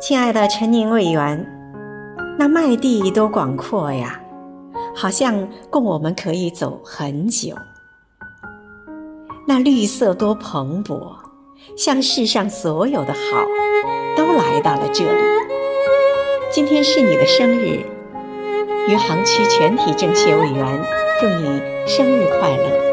亲爱的陈宁委员，那麦地多广阔呀，好像供我们可以走很久。那绿色多蓬勃，像世上所有的好，都来到了这里。今天是你的生日，余杭区全体政协委员，祝你生日快乐。